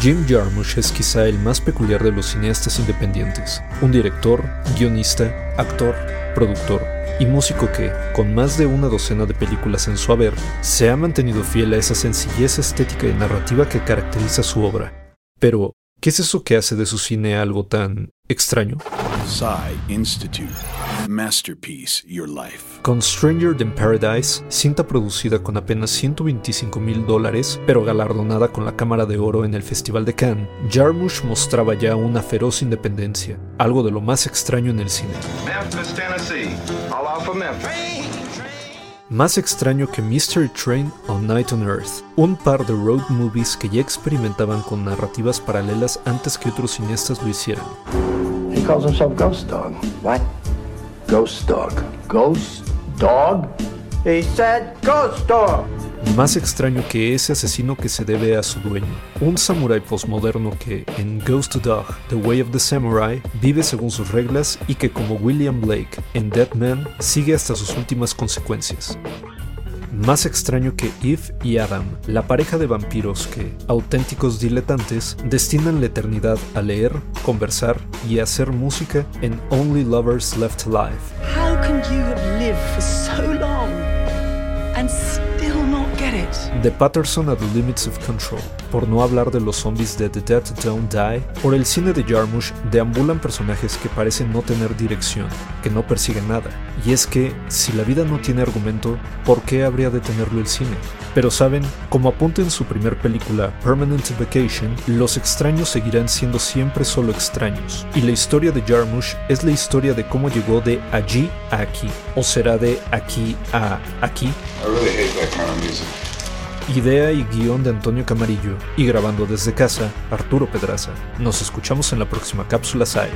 Jim Jarmusch es quizá el más peculiar de los cineastas independientes, un director, guionista, actor, productor y músico que, con más de una docena de películas en su haber, se ha mantenido fiel a esa sencillez estética y narrativa que caracteriza su obra. Pero, ¿qué es eso que hace de su cine algo tan extraño? Institute. Masterpiece Your Life. Con Stranger Than Paradise, cinta producida con apenas 125 mil dólares, pero galardonada con la Cámara de Oro en el Festival de Cannes, Jarmusch mostraba ya una feroz independencia, algo de lo más extraño en el cine. Más extraño que Mystery Train o Night on Earth, un par de road movies que ya experimentaban con narrativas paralelas antes que otros cineastas lo hicieran. He calls himself Ghost Dog. What? Ghost Dog. Ghost Dog? He said Ghost Dog. Más extraño que ese asesino que se debe a su dueño, un samurái postmoderno que, en Ghost Dog, The Way of the Samurai, vive según sus reglas y que, como William Blake en Dead Man, sigue hasta sus últimas consecuencias más extraño que Eve y Adam, la pareja de vampiros que, auténticos diletantes, destinan la eternidad a leer, conversar y hacer música en Only Lovers Left Alive. Still not get it? The Patterson at the Limits of Control, por no hablar de los zombies de The Dead Don't Die, por el cine de Jarmusch deambulan personajes que parecen no tener dirección, que no persiguen nada. Y es que, si la vida no tiene argumento, ¿por qué habría de tenerlo el cine? Pero saben, como apunta en su primer película, Permanent Vacation, los extraños seguirán siendo siempre solo extraños. Y la historia de Jarmusch es la historia de cómo llegó de allí a aquí. ¿O será de aquí a aquí? Idea y guion de Antonio Camarillo y grabando desde casa, Arturo Pedraza. Nos escuchamos en la próxima cápsula SAE.